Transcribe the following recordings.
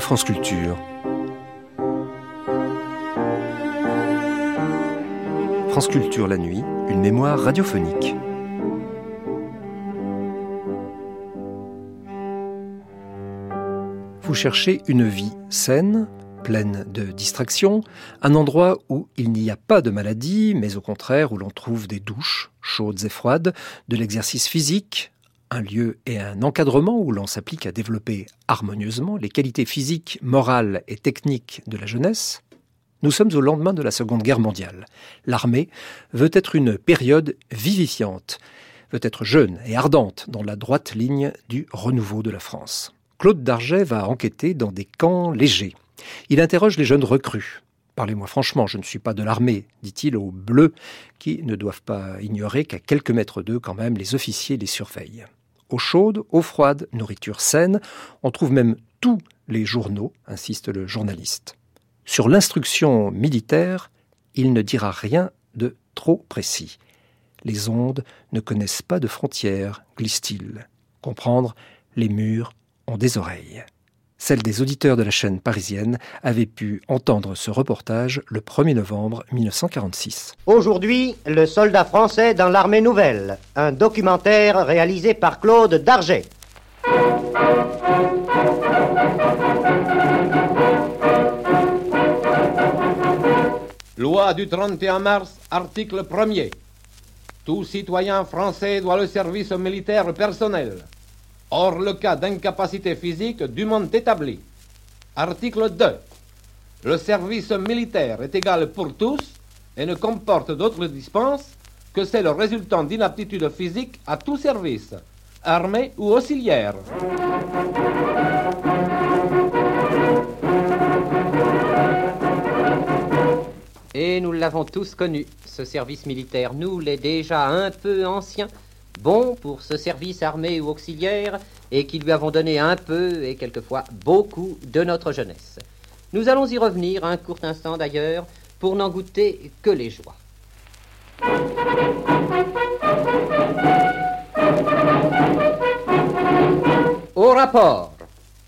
France Culture. France Culture la nuit, une mémoire radiophonique. Vous cherchez une vie saine, pleine de distractions, un endroit où il n'y a pas de maladie, mais au contraire où l'on trouve des douches chaudes et froides, de l'exercice physique, un lieu et un encadrement où l'on s'applique à développer harmonieusement les qualités physiques, morales et techniques de la jeunesse, nous sommes au lendemain de la Seconde Guerre mondiale. L'armée veut être une période vivifiante, veut être jeune et ardente dans la droite ligne du renouveau de la France. Claude Darget va enquêter dans des camps légers. Il interroge les jeunes recrues. Parlez-moi franchement, je ne suis pas de l'armée, dit-il aux bleus, qui ne doivent pas ignorer qu'à quelques mètres d'eux, quand même, les officiers les surveillent eau chaude, eau froide, nourriture saine. On trouve même tous les journaux, insiste le journaliste. Sur l'instruction militaire, il ne dira rien de trop précis. Les ondes ne connaissent pas de frontières, glisse-t-il. Comprendre, les murs ont des oreilles. Celle des auditeurs de la chaîne parisienne avait pu entendre ce reportage le 1er novembre 1946. Aujourd'hui, le soldat français dans l'armée nouvelle, un documentaire réalisé par Claude Darget. Loi du 31 mars, article 1er. Tout citoyen français doit le service militaire personnel hors le cas d'incapacité physique du monde établi. Article 2. Le service militaire est égal pour tous et ne comporte d'autres dispenses que celles résultant d'inaptitude physique à tout service, armé ou auxiliaire. Et nous l'avons tous connu, ce service militaire. Nous, les déjà un peu anciens, bon pour ce service armé ou auxiliaire et qui lui avons donné un peu et quelquefois beaucoup de notre jeunesse. Nous allons y revenir un court instant d'ailleurs pour n'en goûter que les joies. Au rapport.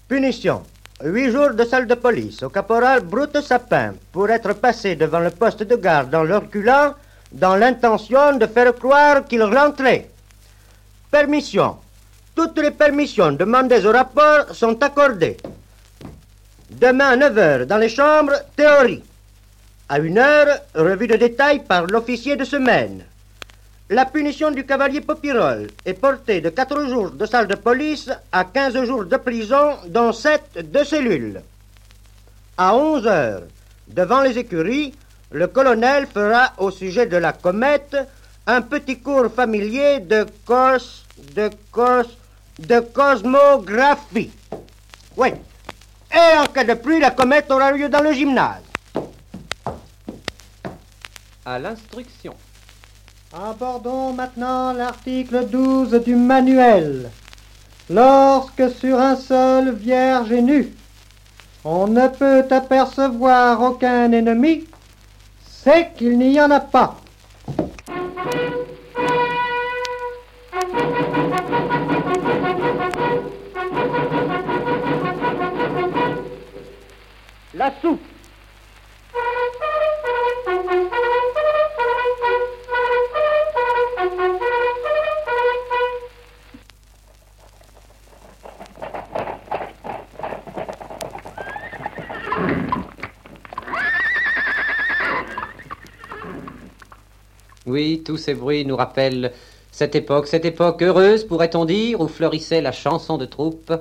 Punition. Huit jours de salle de police au caporal Brute Sapin pour être passé devant le poste de garde dans leur culant dans l'intention de faire croire qu'il rentrait. Permission. Toutes les permissions demandées au rapport sont accordées. Demain à 9h dans les chambres, théorie. À 1h, revue de détail par l'officier de semaine. La punition du cavalier Popirol est portée de 4 jours de salle de police à 15 jours de prison, dont 7 de cellules. À 11 h devant les écuries, le colonel fera au sujet de la comète un petit cours familier de cos, de cos, de cosmographie. Oui. Et en cas de pluie, la comète aura lieu dans le gymnase. À l'instruction. Abordons maintenant l'article 12 du manuel. Lorsque sur un sol vierge et nu, on ne peut apercevoir aucun ennemi, c'est qu'il n'y en a pas. La soupe. Oui, tous ces bruits nous rappellent cette époque, cette époque heureuse, pourrait-on dire, où fleurissait la chanson de troupe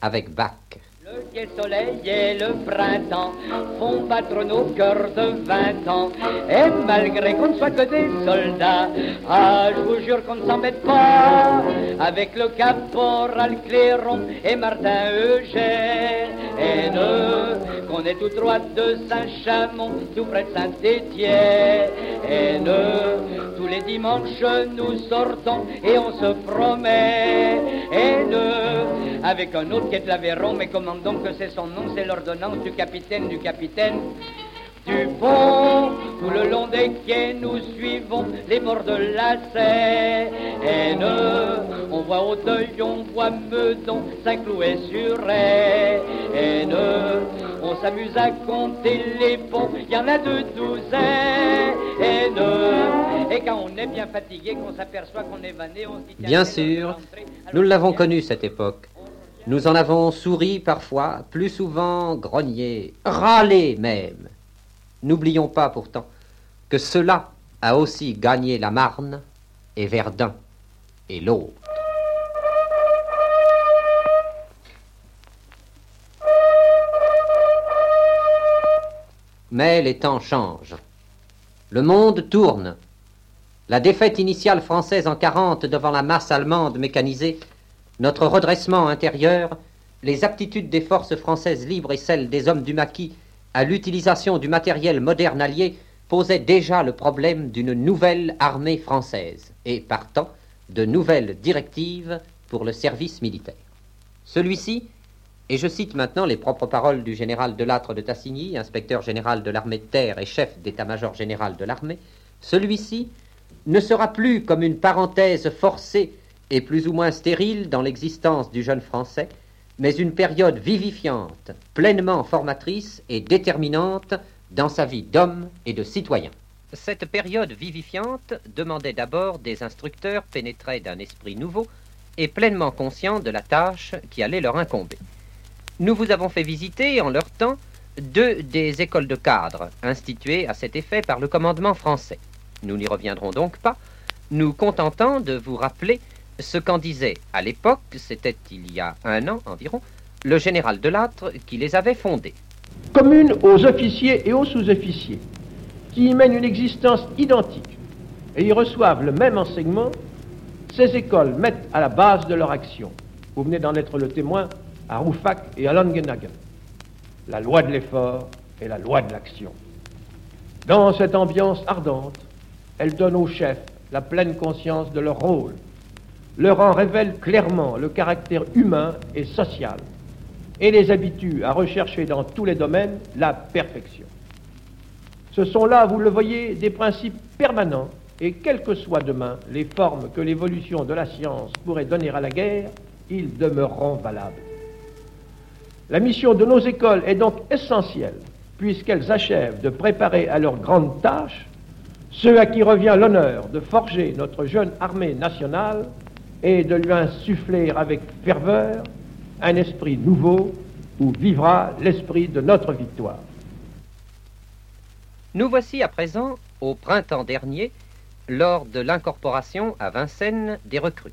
avec Bach. Le ciel soleil et le printemps font battre nos cœurs de vingt ans. Et malgré qu'on ne soit que des soldats, ah, je vous jure qu'on ne s'embête pas avec le caporal Clairon et Martin Eugène. Qu'on est tout droit de Saint-Chamond, tout près de Saint-Étienne. Tous les dimanches nous sortons et on se promène avec un autre qui est de l'Aveyron, mais comment donc que c'est son nom, c'est l'ordonnance du capitaine, du capitaine du pont. Tout le long des quais, nous suivons les bords de la Seine. On voit Vaudeuil, on voit Meudon, Saint-Cloud sur Rennes. On s'amuse à compter les ponts, il y en a deux douzaines. Et quand on est bien fatigué, qu'on s'aperçoit qu'on est vanné, on se dit... Bien sûr, nous l'avons vient- cette époque. Nous en avons souri parfois, plus souvent grogné, râlé même. N'oublions pas pourtant que cela a aussi gagné la Marne et Verdun et l'autre. Mais les temps changent. Le monde tourne. La défaite initiale française en 40 devant la masse allemande mécanisée, notre redressement intérieur, les aptitudes des forces françaises libres et celles des hommes du maquis à l'utilisation du matériel moderne allié posaient déjà le problème d'une nouvelle armée française et, partant, de nouvelles directives pour le service militaire. Celui-ci, et je cite maintenant les propres paroles du général Delattre de Tassigny, inspecteur général de l'armée de terre et chef d'état-major général de l'armée, celui-ci ne sera plus comme une parenthèse forcée et plus ou moins stérile dans l'existence du jeune Français, mais une période vivifiante, pleinement formatrice et déterminante dans sa vie d'homme et de citoyen. Cette période vivifiante demandait d'abord des instructeurs pénétrés d'un esprit nouveau et pleinement conscients de la tâche qui allait leur incomber. Nous vous avons fait visiter, en leur temps, deux des écoles de cadres instituées à cet effet par le commandement français. Nous n'y reviendrons donc pas, nous contentant de vous rappeler ce qu'en disait à l'époque, c'était il y a un an environ, le général Delattre qui les avait fondées. commune aux officiers et aux sous-officiers, qui y mènent une existence identique et y reçoivent le même enseignement, ces écoles mettent à la base de leur action, vous venez d'en être le témoin, à Rouffach et à Langenhagen, la loi de l'effort et la loi de l'action. Dans cette ambiance ardente, elles donnent aux chefs la pleine conscience de leur rôle, leur en révèlent clairement le caractère humain et social, et les habitue à rechercher dans tous les domaines la perfection. Ce sont là, vous le voyez, des principes permanents, et quelles que soient demain les formes que l'évolution de la science pourrait donner à la guerre, ils demeureront valables. La mission de nos écoles est donc essentielle, puisqu'elles achèvent de préparer à leur grande tâche ceux à qui revient l'honneur de forger notre jeune armée nationale et de lui insuffler avec ferveur un esprit nouveau où vivra l'esprit de notre victoire. Nous voici à présent, au printemps dernier, lors de l'incorporation à Vincennes des recrues,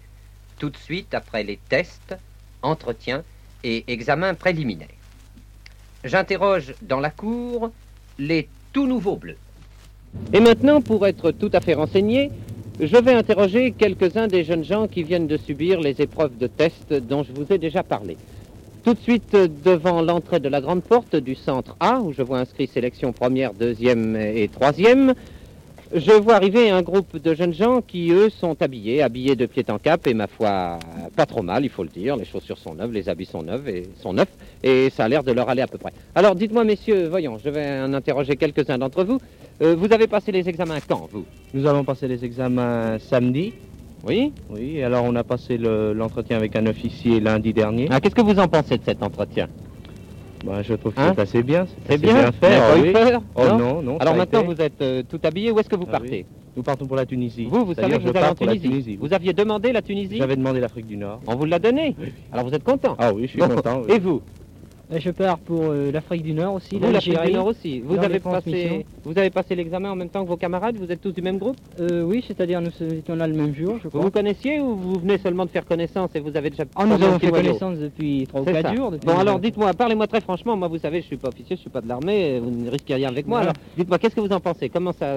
tout de suite après les tests, entretiens et examens préliminaires. J'interroge dans la cour les tout nouveaux bleus. Et maintenant, pour être tout à fait renseigné, je vais interroger quelques-uns des jeunes gens qui viennent de subir les épreuves de test dont je vous ai déjà parlé. Tout de suite devant l'entrée de la grande porte du centre A, où je vois inscrit sélection première, deuxième et troisième, je vois arriver un groupe de jeunes gens qui, eux, sont habillés, habillés de pied en cap, et ma foi, pas trop mal, il faut le dire. Les chaussures sont neuves, les habits sont neufs, et sont neufs, et ça a l'air de leur aller à peu près. Alors, dites-moi, messieurs, voyons, je vais en interroger quelques-uns d'entre vous. Euh, vous avez passé les examens quand, vous? Nous avons passé les examens samedi. Oui Oui, et alors on a passé le- l'entretien avec un officier lundi dernier. ah, Qu'est-ce que vous en pensez de cet entretien? Ben, je trouve que Hein? c'est assez bien. C'est assez bien, fait. N'avez ah pas eu peur Oh non, non. ça Alors maintenant, été. vous êtes euh, tout habillé, où est-ce que vous Ah partez? Nous partons pour la Tunisie. Vous, vous savez que vous allez en Tunisie. Tunisie. Vous aviez demandé la Tunisie? J'avais demandé l'Afrique du Nord. On vous l'a donné Oui. Alors vous êtes content? Ah oui, je suis Bon. content. oui. Et vous? Je pars pour euh, l'Afrique du Nord aussi, Vous, l'Afrique du Nord aussi. Vous avez, passé, vous avez passé l'examen en même temps que vos camarades Vous êtes tous du même groupe? Euh, oui, c'est-à-dire nous étions là le même jour, je Vous crois. vous connaissiez ou vous venez seulement de faire connaissance et vous avez déjà Ah, nous avons fait connaissance depuis 3 ou C'est 4 ça. jours. Bon alors dites-moi, parlez-moi très franchement, moi vous savez, je suis pas officier, je suis pas de l'armée, vous ne risquez rien avec moi. Ouais. Alors dites-moi, qu'est-ce que vous en pensez? Comment ça,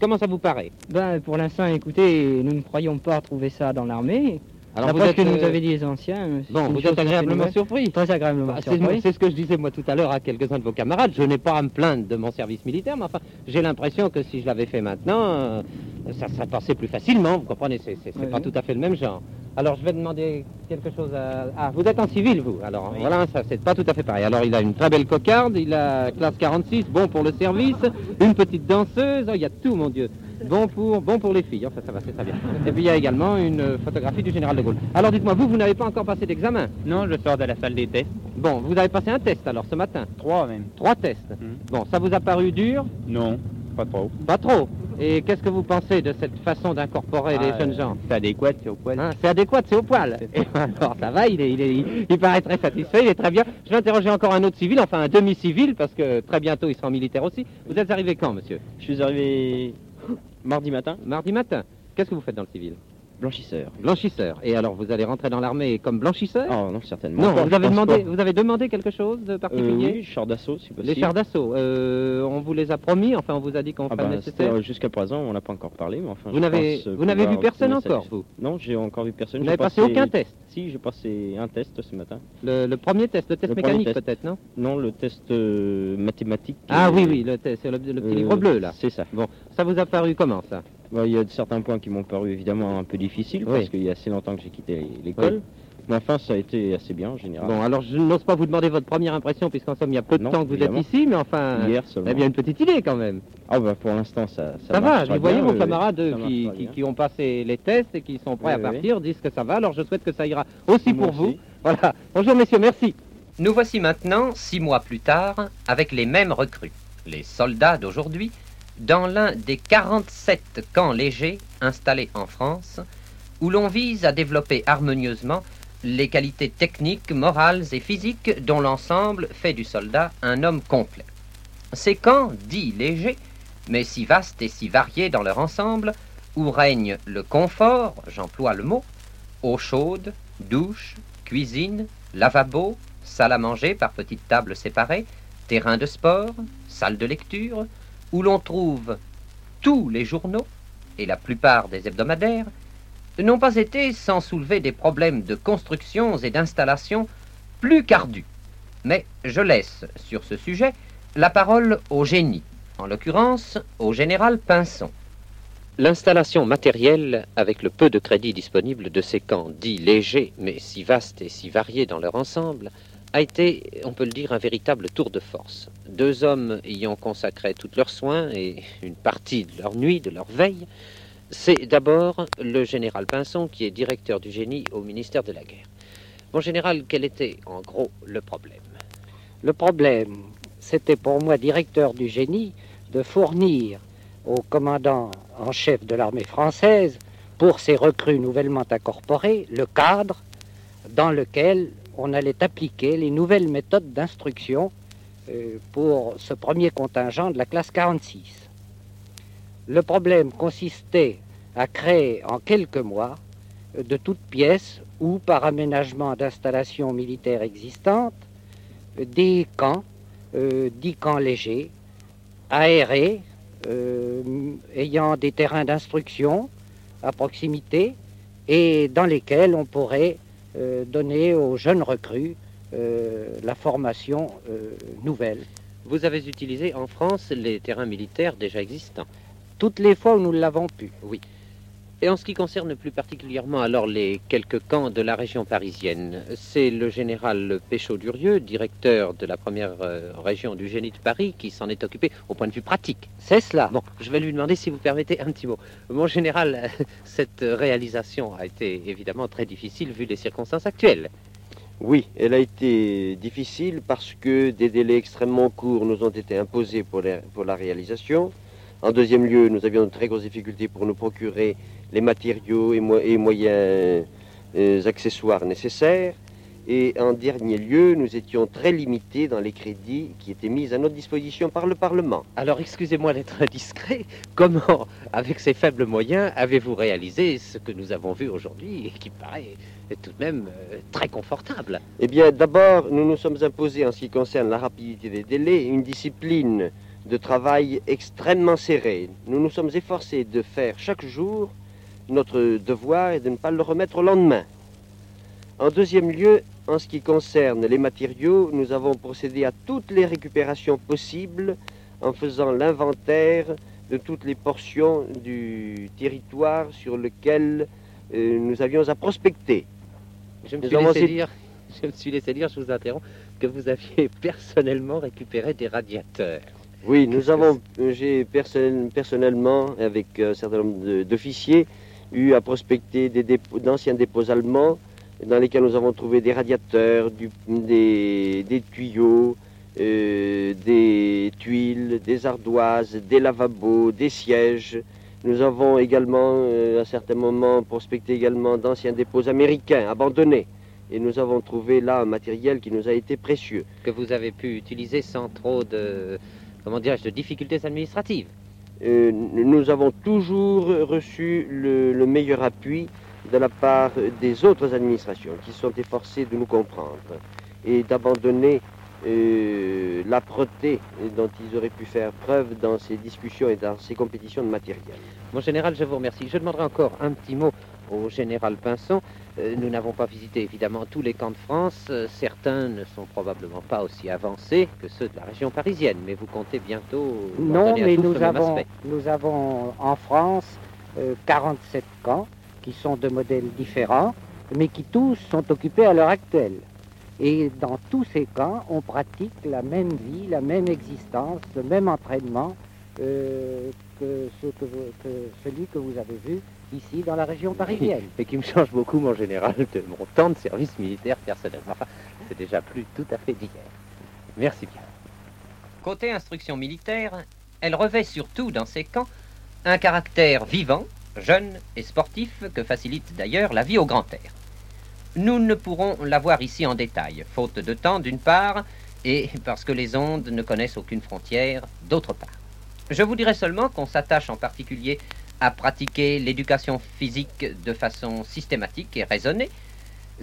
comment ça vous paraît? Ben, pour l'instant, écoutez, nous ne croyons pas trouver ça dans l'armée. Alors D'après ce que euh, nous avaient dit les anciens. euh, Bon, vous êtes agréablement surpris. Très agréablement Bah, c'est surpris. c'est ce que je disais moi tout à l'heure à quelques-uns de vos camarades. Je n'ai pas à me plaindre de mon service militaire, mais enfin, j'ai l'impression que si je l'avais fait maintenant, euh, ça serait passé plus facilement. Vous comprenez, c'est c'est- pas tout à fait le même genre. Alors, je vais demander quelque chose à... Ah, vous êtes en civil, vous Alors, voilà, ça, c'est pas tout à fait pareil. Alors, il a une très belle cocarde, il a classe 46, bon pour le service, une petite danseuse, oh, il y a tout, mon Dieu. Bon pour, bon pour les filles, enfin, ça va, c'est très bien. Et puis, il y a également une photographie du général de Gaulle. Alors, dites-moi, vous, vous n'avez pas encore passé d'examen? Non, je sors de la salle des tests. Bon, vous avez passé un test, alors, ce matin? Trois même. Trois tests. Bon, ça vous a paru dur? Non, pas trop. Pas trop. Et qu'est-ce que vous pensez de cette façon d'incorporer les Ah, jeunes gens? C'est adéquat, c'est au poil. Hein, c'est adéquat, c'est au poil. Et alors, ça va, il, est, il, est, il, il paraît très satisfait, il est très bien. Je vais interroger encore un autre civil, enfin un demi-civil, parce que très bientôt il sera militaire aussi. Vous êtes arrivé quand, monsieur? Je suis arrivé mardi matin, Mardi matin. Qu'est-ce que vous faites dans le civil blanchisseur. Blanchisseur. Et alors, vous allez rentrer dans l'armée comme blanchisseur? Oh non, certainement. Non, pas, vous avez, demandé, pas. vous avez demandé quelque chose de Euh, particulier oui, char d'assaut, si possible. Les chars d'assaut. Euh, on vous les a promis, enfin on vous a dit qu'on Ah ferait bah, nécessaire. euh, Jusqu'à présent, on n'a pas encore parlé, mais enfin. Vous je n'avez pense, euh, vous n'avez vu personne encore, vous? Non, j'ai encore vu personne. Vous n'avez passé aucun test? Si, j'ai passé un test ce matin. le, le premier test, le test Le mécanique peut-être, non? Non, le test euh, mathématique. Ah euh, oui, oui, le, test, c'est le, le petit euh, livre bleu là. C'est ça. Bon, ça vous a paru comment ça? Bah, Il y a certains points qui m'ont paru évidemment un peu difficiles Oui. parce qu'il y a assez longtemps que j'ai quitté l'école. Mais enfin, ça a été assez bien en général. Bon, alors je n'ose pas vous demander votre première impression, puisqu'en somme, il y a peu de Non, temps que vous évidemment. êtes ici, mais enfin, Hier vous seulement. avez bien une petite idée quand même. Ah bah pour l'instant, ça, ça, Ça, va, vous voyez vos oui, camarades oui. qui, qui, qui ont passé les tests et qui sont prêts Oui, à oui, partir disent que ça va, alors je souhaite que ça ira aussi Moi pour vous. Voilà. Bonjour messieurs, merci. Nous voici maintenant, six mois plus tard, avec les mêmes recrues, les soldats d'aujourd'hui, dans l'un des 47 camps légers installés en France, où l'on vise à développer harmonieusement les qualités techniques, morales et physiques dont l'ensemble fait du soldat un homme complet. Ces camps, dits légers, mais si vastes et si variés dans leur ensemble, où règne le confort, j'emploie le mot, eau chaude, douche, cuisine, lavabo, salle à manger par petites tables séparées, terrain de sport, salle de lecture, où l'on trouve tous les journaux et la plupart des hebdomadaires, n'ont pas été sans soulever des problèmes de constructions et d'installations plus qu'ardus. Mais je laisse sur ce sujet la parole au génie, en l'occurrence au général Pinson. L'installation matérielle, avec le peu de crédit disponible de ces camps dits légers, mais si vastes et si variés dans leur ensemble, a été, on peut le dire, un véritable tour de force. Deux hommes y ont consacré tous leurs soins et une partie de leur nuit, de leur veille. C'est d'abord le général Pinson qui est directeur du génie au ministère de la Guerre. Mon général, quel était en gros le problème? Le problème, c'était pour moi, directeur du génie, de fournir au commandant en chef de l'armée française, pour ces recrues nouvellement incorporées, le cadre dans lequel on allait appliquer les nouvelles méthodes d'instruction euh, pour ce premier contingent de la classe 46. Le problème consistait à créer en quelques mois, de toutes pièces ou par aménagement d'installations militaires existantes, des camps, euh, dix camps légers, aérés, euh, ayant des terrains d'instruction à proximité et dans lesquels on pourrait donner aux jeunes recrues euh, la formation euh, nouvelle. Vous avez utilisé en France les terrains militaires déjà existants. Toutes les fois où nous l'avons pu. Oui. Et en ce qui concerne plus particulièrement alors les quelques camps de la région parisienne, c'est le général Péchaud-Durieux, directeur de la première euh, région du génie de Paris, qui s'en est occupé au point de vue pratique. C'est cela. Bon, je vais lui demander si vous permettez un petit mot. Mon général, cette réalisation a été évidemment très difficile vu les circonstances actuelles. Oui, elle a été difficile parce que des délais extrêmement courts nous ont été imposés pour la réalisation. En deuxième lieu, nous avions de très grosses difficultés pour nous procurer les matériaux et, mo- et moyens euh, accessoires nécessaires. Et en dernier lieu, nous étions très limités dans les crédits qui étaient mis à notre disposition par le Parlement. Alors, excusez-moi d'être indiscret. Comment, avec ces faibles moyens, avez-vous réalisé ce que nous avons vu aujourd'hui et qui paraît tout de même euh, très confortable? Eh bien, d'abord, nous nous sommes imposés, en ce qui concerne la rapidité des délais, une discipline de travail extrêmement serrée. Nous nous sommes efforcés de faire chaque jour notre devoir et de ne pas le remettre au lendemain. En deuxième lieu, en ce qui concerne les matériaux, nous avons procédé à toutes les récupérations possibles en faisant l'inventaire de toutes les portions du territoire sur lequel euh, nous avions à prospecter. Je me, suis laissé dire, je me suis laissé dire, je vous interromps, que vous aviez personnellement récupéré des radiateurs. Oui, nous avons, euh, j'ai personnel- personnellement, avec un certain nombre d'officiers, eu à prospecter des dépôts- d'anciens dépôts allemands dans lesquels nous avons trouvé des radiateurs, du- des, des tuyaux, euh, des tuiles, des ardoises, des lavabos, des sièges. Nous avons également, euh, à certains moments, prospecté également d'anciens dépôts américains abandonnés. Et nous avons trouvé là un matériel qui nous a été précieux. Que vous avez pu utiliser sans trop de, comment dirais-je, de difficultés administratives. Euh, nous avons toujours reçu le, le meilleur appui de la part des autres administrations qui sont efforcées de nous comprendre et d'abandonner euh, l'âpreté dont ils auraient pu faire preuve dans ces discussions et dans ces compétitions de matériel. Mon général, je vous remercie. Je demanderai encore un petit mot au général Pinson. Euh, nous n'avons pas visité évidemment tous les camps de France. Euh, certains ne sont probablement pas aussi avancés que ceux de la région parisienne, mais vous comptez bientôt. Non, mais nous avons, nous avons en France euh, 47 camps qui sont de modèles différents, mais qui tous sont occupés à l'heure actuelle. Et dans tous ces camps, on pratique la même vie, la même existence, le même entraînement euh, que, ce que vous- que celui que vous avez vu ici dans la région parisienne. Et qui me change beaucoup, mon général, de mon temps de service militaire personnel. Enfin, c'est déjà plus tout à fait d'hier. Merci bien. Côté instruction militaire, elle revêt surtout dans ces camps un caractère vivant, jeune et sportif que facilite d'ailleurs la vie au grand air. Nous ne pourrons la voir ici en détail, faute de temps d'une part, et parce que les ondes ne connaissent aucune frontière d'autre part. Je vous dirai seulement qu'on s'attache en particulier à pratiquer l'éducation physique de façon systématique et raisonnée,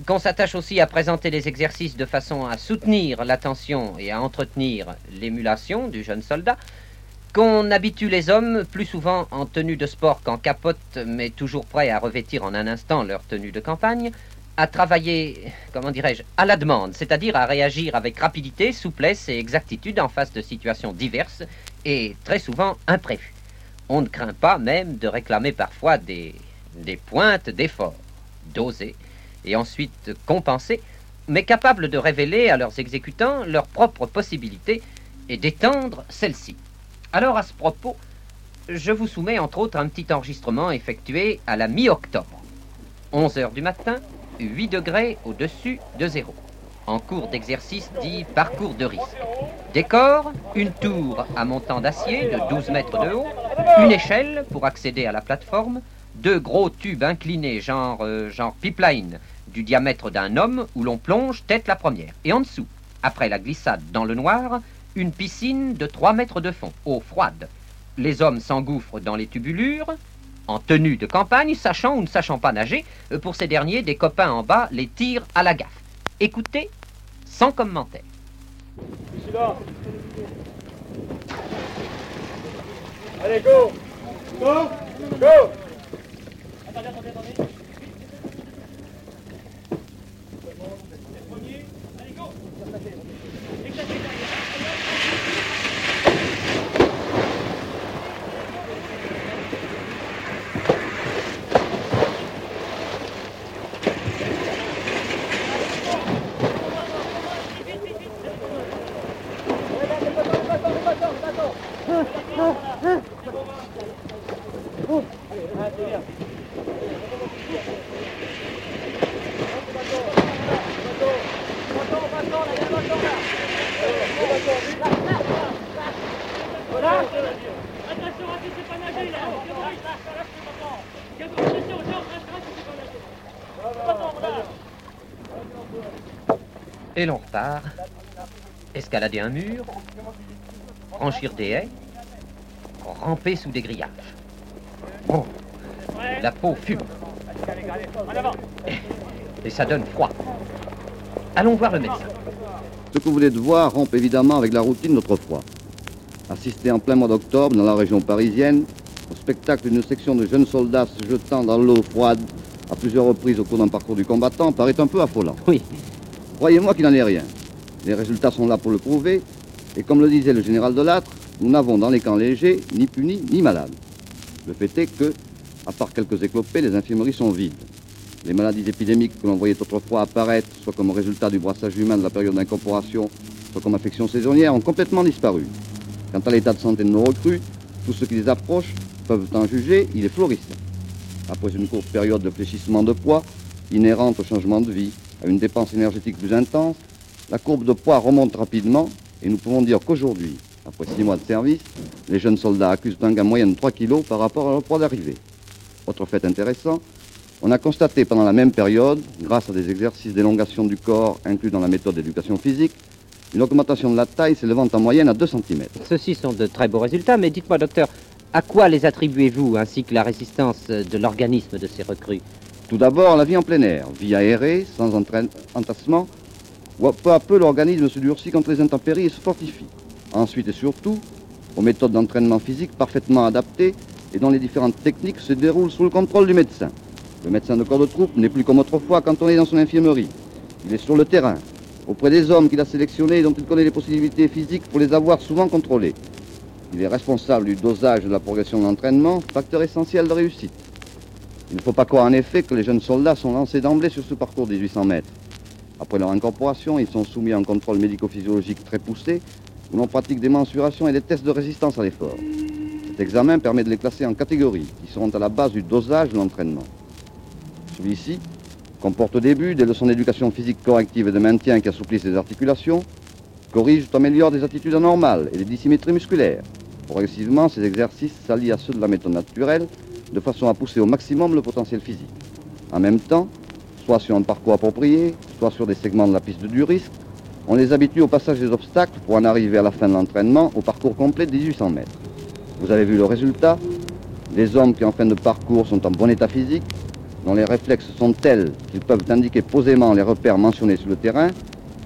qu'on s'attache aussi à présenter les exercices de façon à soutenir l'attention et à entretenir l'émulation du jeune soldat, qu'on habitue les hommes plus souvent en tenue de sport qu'en capote, mais toujours prêts à revêtir en un instant leur tenue de campagne, à travailler, comment dirais-je, à la demande, c'est-à-dire à réagir avec rapidité, souplesse et exactitude en face de situations diverses et très souvent imprévues. On ne craint pas même de réclamer parfois des, pointes d'effort, d'oser et ensuite compenser, mais capable de révéler à leurs exécutants leurs propres possibilités et d'étendre celles-ci. Alors à ce propos, je vous soumets entre autres un petit enregistrement effectué à la mi-octobre. 11 heures du matin, 8 degrés au-dessus de zéro. En cours d'exercice dit parcours de risque. Décor, une tour à montant d'acier de 12 mètres de haut, une échelle pour accéder à la plateforme, deux gros tubes inclinés genre, euh, genre pipeline du diamètre d'un homme où l'on plonge tête la première. Et en dessous, après la glissade dans le noir, une piscine de 3 mètres de fond, eau froide. Les hommes s'engouffrent dans les tubulures, en tenue de campagne, sachant ou ne sachant pas nager. Euh, Pour ces derniers, des copains en bas les tirent à la gaffe. Écoutez, sans commentaire. Allez, go. Go. Go. Et l'on Escalader un mur, franchir des haies, ramper sous des grillages. Bon, la peau fume et ça donne froid. Allons voir le médecin. Ce que vous venez de voir rompt évidemment avec la routine d'autrefois. Assister en plein mois d'octobre dans la région parisienne au spectacle d'une section de jeunes soldats se jetant dans l'eau froide à plusieurs reprises au cours d'un parcours du combattant paraît un peu affolant. Oui. Croyez-moi qu'il n'en est rien. Les résultats sont là pour le prouver, et comme le disait le général Delattre, nous n'avons dans les camps légers ni punis ni malades. Le fait est que, à part quelques éclopés, les infirmeries sont vides. Les maladies épidémiques que l'on voyait autrefois apparaître, soit comme résultat du brassage humain de la période d'incorporation, soit comme affection saisonnière, ont complètement disparu. Quant à l'état de santé de nos recrues, tous ceux qui les approchent peuvent en juger, il est florissant. Après une courte période de fléchissement de poids, inhérente au changement de vie, à une dépense énergétique plus intense, la courbe de poids remonte rapidement et nous pouvons dire qu'aujourd'hui, après six mois de service, les jeunes soldats accusent un gain moyen de 3 kg par rapport à leur poids d'arrivée. Autre fait intéressant, on a constaté pendant la même période, grâce à des exercices d'élongation du corps inclus dans la méthode d'éducation physique, une augmentation de la taille s'élevant en moyenne à 2 cm. Ceux-ci sont de très beaux résultats, mais dites-moi, docteur, à quoi les attribuez-vous, ainsi que la résistance de l'organisme de ces recrues? Tout d'abord, la vie en plein air, vie aérée, sans entassement, où peu à peu l'organisme se durcit contre les intempéries et se fortifie. Ensuite et surtout, aux méthodes d'entraînement physique parfaitement adaptées et dont les différentes techniques se déroulent sous le contrôle du médecin. Le médecin de corps de troupe n'est plus comme autrefois quand on est dans son infirmerie. Il est sur le terrain, auprès des hommes qu'il a sélectionnés et dont il connaît les possibilités physiques pour les avoir souvent contrôlés. Il est responsable du dosage de la progression de l'entraînement, facteur essentiel de réussite. Il ne faut pas croire en effet que les jeunes soldats sont lancés d'emblée sur ce parcours des 800 mètres. Après leur incorporation, ils sont soumis à un contrôle médico-physiologique très poussé, où l'on pratique des mensurations et des tests de résistance à l'effort. Cet examen permet de les classer en catégories, qui seront à la base du dosage de l'entraînement. Celui-ci comporte au début des leçons d'éducation physique corrective et de maintien qui assouplissent les articulations, corrigent ou améliorent des attitudes anormales et des dissymétries musculaires. Progressivement, ces exercices s'allient à ceux de la méthode naturelle, de façon à pousser au maximum le potentiel physique. En même temps, soit sur un parcours approprié, soit sur des segments de la piste du risque, on les habitue au passage des obstacles pour en arriver à la fin de l'entraînement au parcours complet de 1800 mètres. Vous avez vu le résultat Des hommes qui en fin de parcours sont en bon état physique, dont les réflexes sont tels qu'ils peuvent indiquer posément les repères mentionnés sur le terrain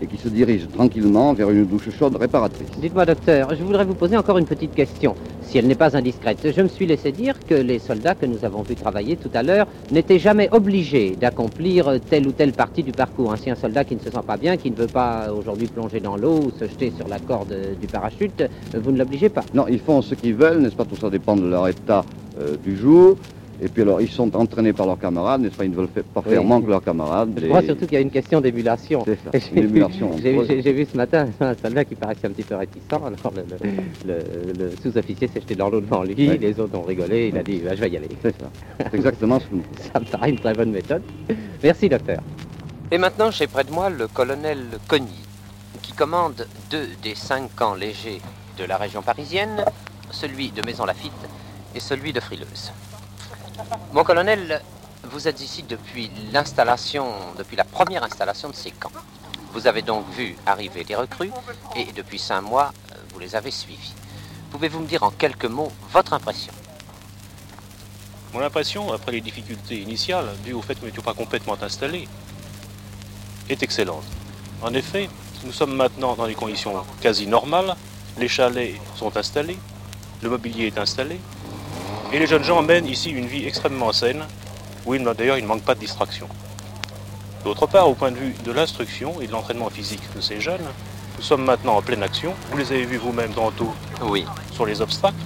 et qui se dirigent tranquillement vers une douche chaude réparatrice. Dites-moi, docteur, je voudrais vous poser encore une petite question, si elle n'est pas indiscrète. Je me suis laissé dire que les soldats que nous avons vus travailler tout à l'heure n'étaient jamais obligés d'accomplir telle ou telle partie du parcours. Ainsi, un soldat qui ne se sent pas bien, qui ne veut pas aujourd'hui plonger dans l'eau ou se jeter sur la corde du parachute, vous ne l'obligez pas. Non, ils font ce qu'ils veulent, n'est-ce pas? Tout ça dépend de leur état euh, du jour. Et puis alors, ils sont entraînés par leurs camarades, n'est-ce pas? Ils ne veulent pas faire Oui. manque leurs camarades. Je Et- crois surtout qu'il y a une question d'émulation. C'est ça, J'ai émulation vu- J'ai ce matin un soldat qui paraissait un petit peu réticent. Alors le, le- le- le sous-officier s'est jeté dans l'eau devant lui, Ouais. les autres ont rigolé, il a dit bah, je vais y aller. C'est ça. C'est exactement ce que nous Ça me paraît une très bonne méthode. Merci docteur. Et maintenant j'ai près de moi le colonel Cogny, qui commande deux des cinq camps légers de la région parisienne, celui de Maison Lafitte et celui de Frileuse. Mon colonel, vous êtes ici depuis l'installation, depuis la première installation de ces camps. Vous avez donc vu arriver les recrues et depuis cinq mois, vous les avez suivis. Pouvez-vous me dire en quelques mots votre impression? Mon impression, après les difficultés initiales, dues au fait que nous n'étions pas complètement installés, est excellente. En effet, nous sommes maintenant dans des conditions quasi normales. Les chalets sont installés, le mobilier est installé, et les jeunes gens mènent ici une vie extrêmement saine, où d'ailleurs il ne manque pas de distraction. D'autre part, au point de vue de l'instruction et de l'entraînement physique de ces jeunes, nous sommes maintenant en pleine action. Vous les avez vus vous-même tantôt Oui. sur les obstacles.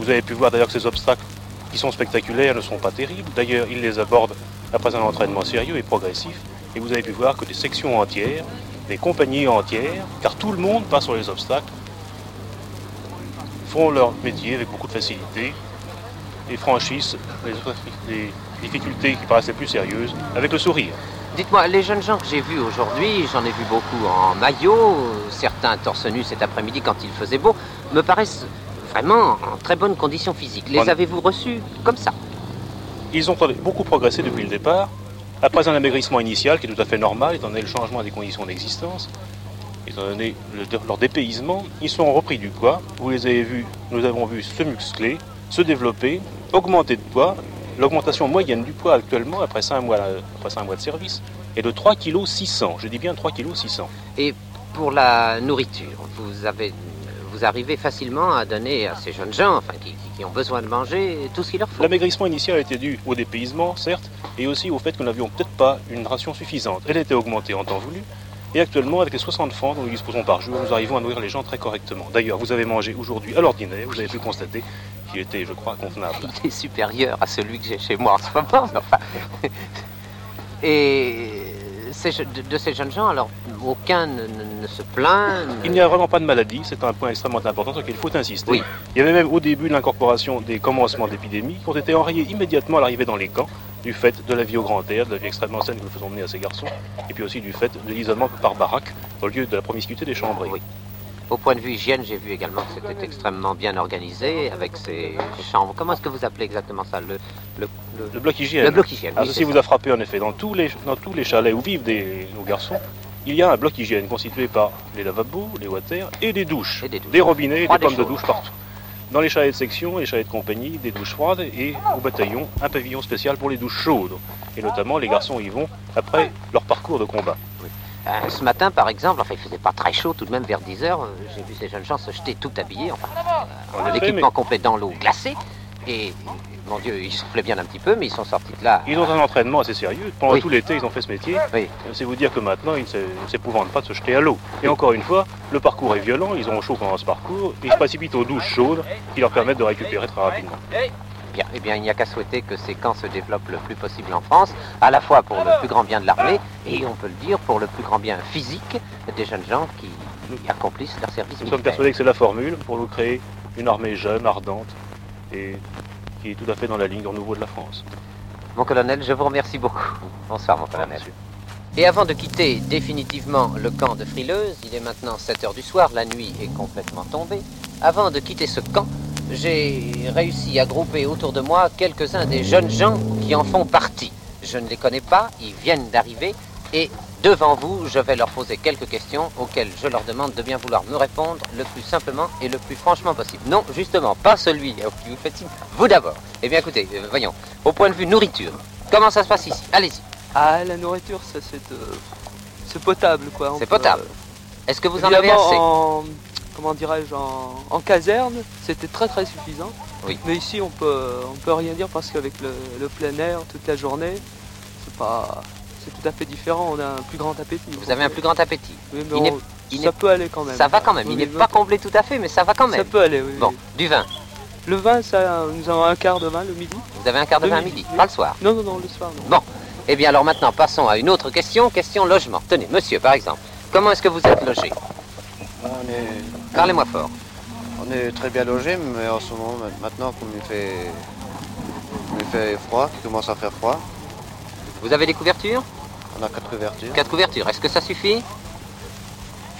Vous avez pu voir d'ailleurs que ces obstacles, qui sont spectaculaires, ne sont pas terribles. D'ailleurs, ils les abordent après un entraînement sérieux et progressif. Et vous avez pu voir que des sections entières, des compagnies entières, car tout le monde passe sur les obstacles, font leur métier avec beaucoup de facilité et franchissent les, les difficultés qui paraissaient plus sérieuses avec le sourire. Dites-moi, les jeunes gens que j'ai vus aujourd'hui, j'en ai vu beaucoup en maillot, certains torse nu cet après-midi quand il faisait beau, me paraissent vraiment en très bonne condition physique. Les En- avez-vous reçus comme ça? Ils ont beaucoup progressé depuis le départ. Après un amaigrissement initial qui est tout à fait normal, étant donné le changement des conditions d'existence, étant donné le- leur dépaysement, ils sont repris du poids. Vous les avez vus, nous avons vu se muscler, se développer, augmenter de poids. L'augmentation moyenne du poids actuellement, après 5 mois, après mois de service, est de 3 kg 600. Je dis bien 3 kg 600. Et pour la nourriture, vous avez vous arrivez facilement à donner à ces jeunes gens, enfin qui ont besoin de manger, tout ce qu'il leur faut. L'amaigrissement initial était dû au dépaysement, certes, et aussi au fait que nous n'avions peut-être pas une ration suffisante. Elle était augmentée en temps voulu, et actuellement, avec les 60 francs dont nous disposons par jour, nous arrivons à nourrir les gens très correctement. D'ailleurs, vous avez mangé aujourd'hui à l'ordinaire, vous avez pu constater qu'il était, je crois, convenable. Il est supérieur à celui que j'ai chez moi en ce moment. enfin, Et de, de ces jeunes gens, alors, aucun ne, ne- ne se plaint. ne- Il n'y a vraiment pas de maladie, c'est un point extrêmement important sur lequel il faut insister. Il y avait même au début l'incorporation des commencements d'épidémie qui ont été enrayés immédiatement à l'arrivée dans les camps du fait de la vie au grand air, de la vie extrêmement saine que nous faisons mener à ces garçons, et puis aussi du fait de l'isolement par baraque au lieu de la promiscuité des chambres. Au point de vue hygiène, j'ai vu également que c'était extrêmement bien organisé avec ces chambres. Comment est-ce que vous appelez exactement ça le, le, Le bloc hygiène. Le bloc hygiène. Ah, oui, ceci vous ça. a frappé en effet. Dans tous les, dans tous les chalets où vivent des, nos garçons, il y a un bloc hygiène constitué par les lavabos, les water et des douches. des, robinets, Froides des pommes de douche partout. Dans les chalets de section et les chalets de compagnie, des douches froides et au bataillon, un pavillon spécial pour les douches chaudes. Et notamment, les garçons y vont après leur parcours de combat. Euh, ce matin, par exemple, enfin, il faisait pas très chaud tout de même vers 10 heures. euh, J'ai vu ces jeunes gens se jeter tout habillés, enfin, euh, En effet, l'équipement mais- complet dans l'eau glacée. Et mon Dieu, ils soufflaient bien un petit peu, mais ils sont sortis de là. Ils ont un entraînement assez sérieux. Pendant Oui. tout l'été, ils ont fait ce métier. Oui. C'est vous dire que maintenant, ils ne s'é- ne s'épouvantent pas de se jeter à l'eau. Et encore une fois, le parcours est violent, ils ont chaud pendant ce parcours, et ils se précipitent aux douches chaudes qui leur permettent de récupérer très rapidement. Bien, eh bien, il n'y a qu'à souhaiter que ces camps se développent le plus possible en France, à la fois pour le plus grand bien de l'armée et, on peut le dire, pour le plus grand bien physique des jeunes gens qui accomplissent leur service Nous sommes persuadés que c'est la formule pour nous créer une armée jeune, ardente, et qui est tout à fait dans la ligne du renouveau de la France. Mon colonel, je vous remercie beaucoup. Bonsoir, mon colonel. Et avant de quitter définitivement le camp de Frileuse, il est maintenant 7 heures du soir, la nuit est complètement tombée. Avant de quitter ce camp, j'ai réussi à grouper autour de moi quelques-uns des jeunes gens qui en font partie. Je ne les connais pas, ils viennent d'arriver et devant vous, je vais leur poser quelques questions auxquelles je leur demande de bien vouloir me répondre le plus simplement et le plus franchement possible. Non, justement, pas celui qui vous fait signe, vous d'abord. Eh bien écoutez, euh, voyons, au point de vue nourriture, comment ça se passe ici? Allez-y. Ah, la nourriture, ça c'est euh, c'est potable quoi. C'est peut, potable. euh, Est-ce que vous en avez assez? en, comment dirais-je, en, en caserne, c'était très très suffisant. Oui. Mais ici, on peut, on peut rien dire parce qu'avec le, le plein air toute la journée, c'est pas, c'est tout à fait différent. On a un plus grand appétit. Vous avez un plus grand appétit. Oui, mais Il n'est- on- il ça peut aller quand même. Ça va quand même. Il n'est pas comblé tout à fait, mais ça va quand même. Ça peut aller, oui. Bon, oui. du vin. Le vin, ça, nous avons un quart de vin le midi. Vous avez un quart de vin à midi, pas le soir. Non, non, non, le soir. Non. Bon. Eh bien alors maintenant, passons à une autre question, question logement. Tenez, monsieur, par exemple, comment est-ce que vous êtes logé? On est, Parlez-moi fort. on est très bien logé, mais en ce moment, maintenant, comme il fait, il fait froid, il commence à faire froid, Vous avez des couvertures? On a quatre couvertures. Quatre couvertures. Est-ce que ça suffit?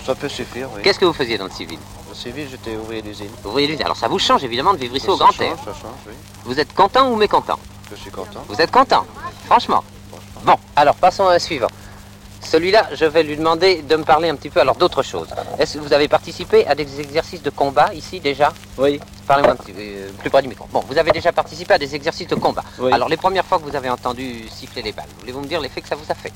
Ça peut suffire, oui. Qu'est-ce que vous faisiez dans le civil? Le civil, j'étais ouvrier d'usine. Ouvrier d'usine. Alors ça vous change évidemment de vivre ici Ça au grand air. Ça change, oui. Vous êtes content ou mécontent? Je suis content. Vous êtes content Franchement Bon, alors passons à un suivant. Celui-là, je vais lui demander de me parler un petit peu alors d'autre chose. Est-ce que vous avez participé à des exercices de combat ici déjà? Oui. Parlez-moi un petit peu euh, plus près du micro. Bon, vous avez déjà participé à des exercices de combat. Oui. Alors les premières fois que vous avez entendu siffler les balles, voulez-vous me dire l'effet que ça vous a fait?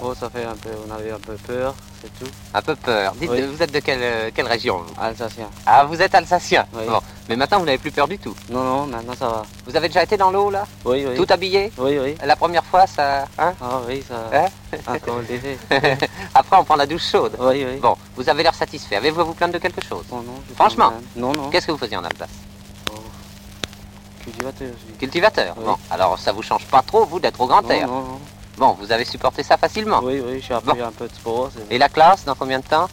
Oh, ça fait un peu, on avait un peu peur, c'est tout. Un peu peur. Dites, Oui. vous êtes de quelle, euh, quelle région vous Alsacien. Ah, vous êtes alsacien Oui. Bon, mais maintenant vous n'avez plus peur du tout. Non, non, maintenant ça va. Vous avez déjà été dans l'eau là? Oui, oui. Tout habillé? Oui, oui. La première fois, ça... Hein? Ah oui, ça... Hein? Ah, comment Après, on prend la douche chaude. Oui, oui. Bon, vous avez l'air satisfait. Avez-vous à vous plaindre de quelque chose? Oh non, Franchement. Non, non. Qu'est-ce que vous faisiez en Alsace? Cultivateur aussi. Cultivateur Oui. Bon, alors ça vous change pas trop, vous, d'être au grand Non, air non, non. Bon, vous avez supporté ça facilement Oui, oui, j'ai appris Bon. un peu de sport. Et la classe, dans combien de temps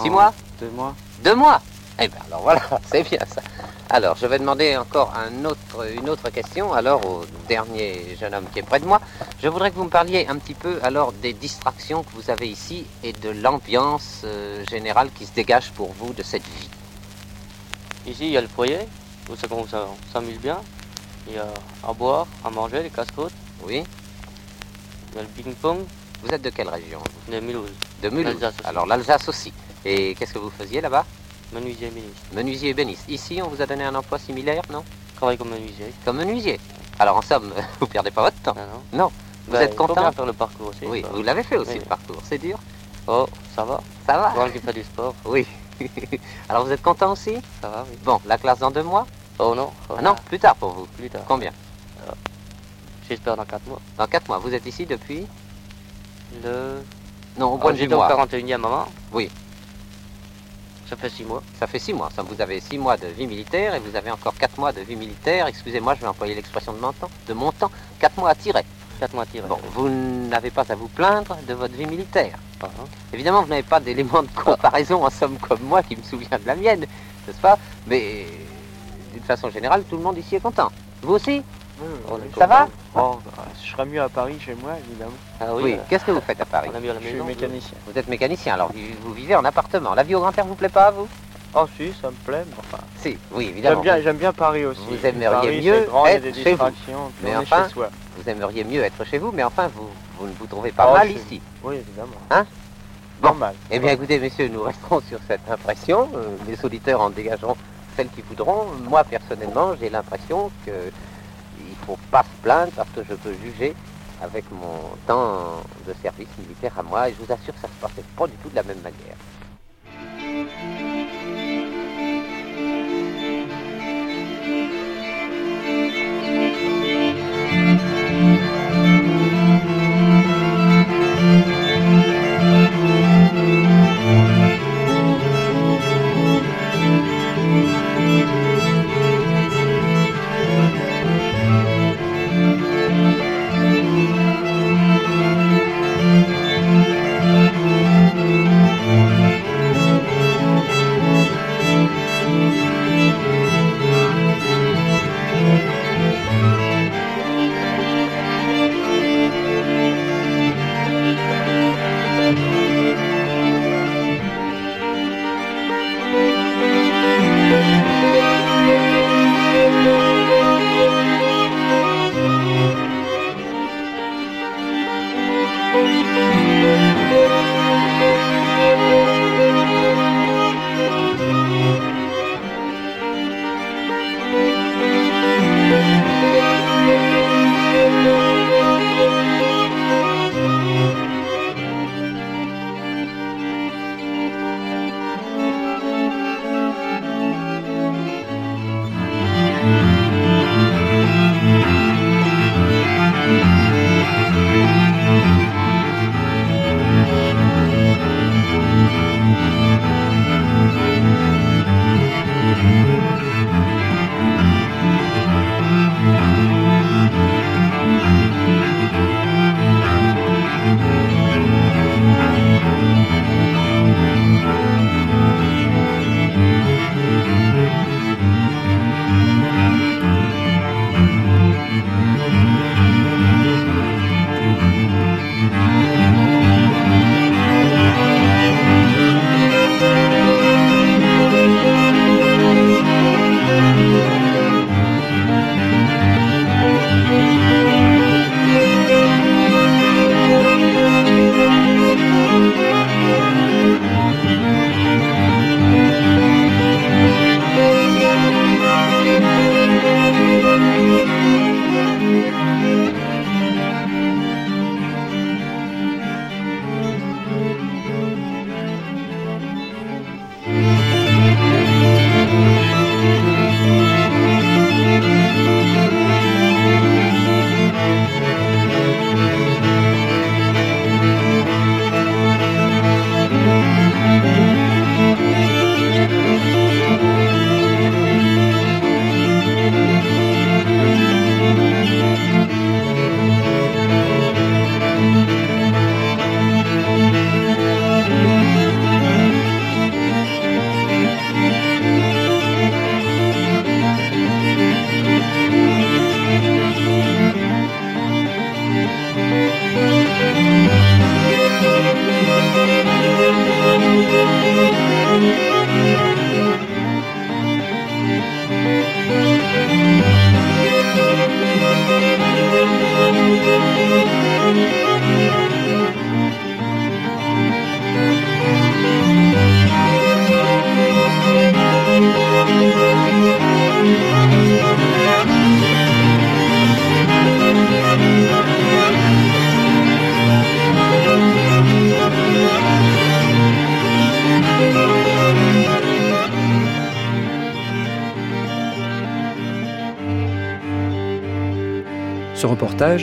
Six En mois Deux mois. Deux mois Eh bien, alors voilà, c'est bien ça. Alors, je vais demander encore un autre, une autre question, alors, au dernier jeune homme qui est près de moi. Je voudrais que vous me parliez un petit peu, alors, des distractions que vous avez ici et de l'ambiance euh, générale qui se dégage pour vous de cette vie. Ici, il y a le foyer, où ça commence à- on s'amuse bien. Il y a à boire, à manger, les casse-côtes. Oui. Le ping-pong. Vous êtes de quelle région De Mulhouse. De Mulhouse. Alors, l'Alsace aussi. Et qu'est-ce que vous faisiez là-bas Menuisier ministre. Menuisier et béniste. Ici, on vous a donné un emploi similaire, non Travaille comme menuisier. Comme menuisier. Alors, en somme, vous perdez pas votre temps. non. Non. Vous Ben, êtes content bien faire le parcours aussi. Oui, vous l'avez fait aussi Oui. le parcours. C'est dur Oh, ça va. Ça va Moi qui fais du sport. Oui. Alors, vous êtes content aussi Ça va, oui. Bon, la classe dans deux mois Oh non. Ah non, plus tard pour vous. Plus tard. Combien J'espère dans 4 mois. Dans quatre mois. Vous êtes ici depuis Le... Non, au point Ah, de vue mois. 41e maman. Oui. Ça fait 6 mois. Ça fait six mois. Ça, vous avez six mois de vie militaire et vous avez encore quatre mois de vie militaire. Excusez-moi, je vais employer l'expression de mon temps. De mon temps. Quatre mois à tirer. 4 mois tirés. Bon, vous n'avez pas à vous plaindre de votre vie militaire. Évidemment, vous n'avez pas d'éléments de comparaison, en somme, comme moi, qui me souvient de la mienne, n'est-ce pas? Mais d'une façon générale, tout le monde ici est content. Vous aussi? Ça va Oh, bah, je serais mieux à Paris chez moi, évidemment. Ah oui, qu'est-ce que vous faites à Paris à la Je suis mécanicien. Vous êtes mécanicien, alors vous vivez en appartement. La vie au grand-père vous plaît pas à vous? Oh si, ça me plaît, mais enfin... Si, oui, évidemment. J'aime bien, j'aime bien Paris aussi. Vous aimeriez Paris, mieux grand, être des chez vous. Mais enfin, chez soi. vous aimeriez mieux être chez vous, mais enfin, vous, vous ne vous trouvez pas Oh, mal je- ici. Oui, évidemment. Hein? Bon. Normal. Eh bien, écoutez, messieurs, nous resterons sur cette impression. Euh, les auditeurs en dégageront celles qu'ils voudront. Moi, personnellement, j'ai l'impression qu'il ne faut pas se plaindre parce que je peux juger avec mon temps de service militaire à moi. Et je vous assure que ça se passait pas du tout de la même manière.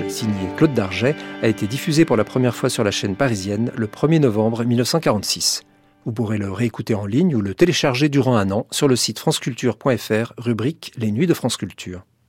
Signé Claude Darget, a été diffusé pour la première fois sur la chaîne parisienne le 1er novembre 1946. Vous pourrez le réécouter en ligne ou le télécharger durant un an sur le site franceculture.fr, rubrique Les Nuits de France Culture.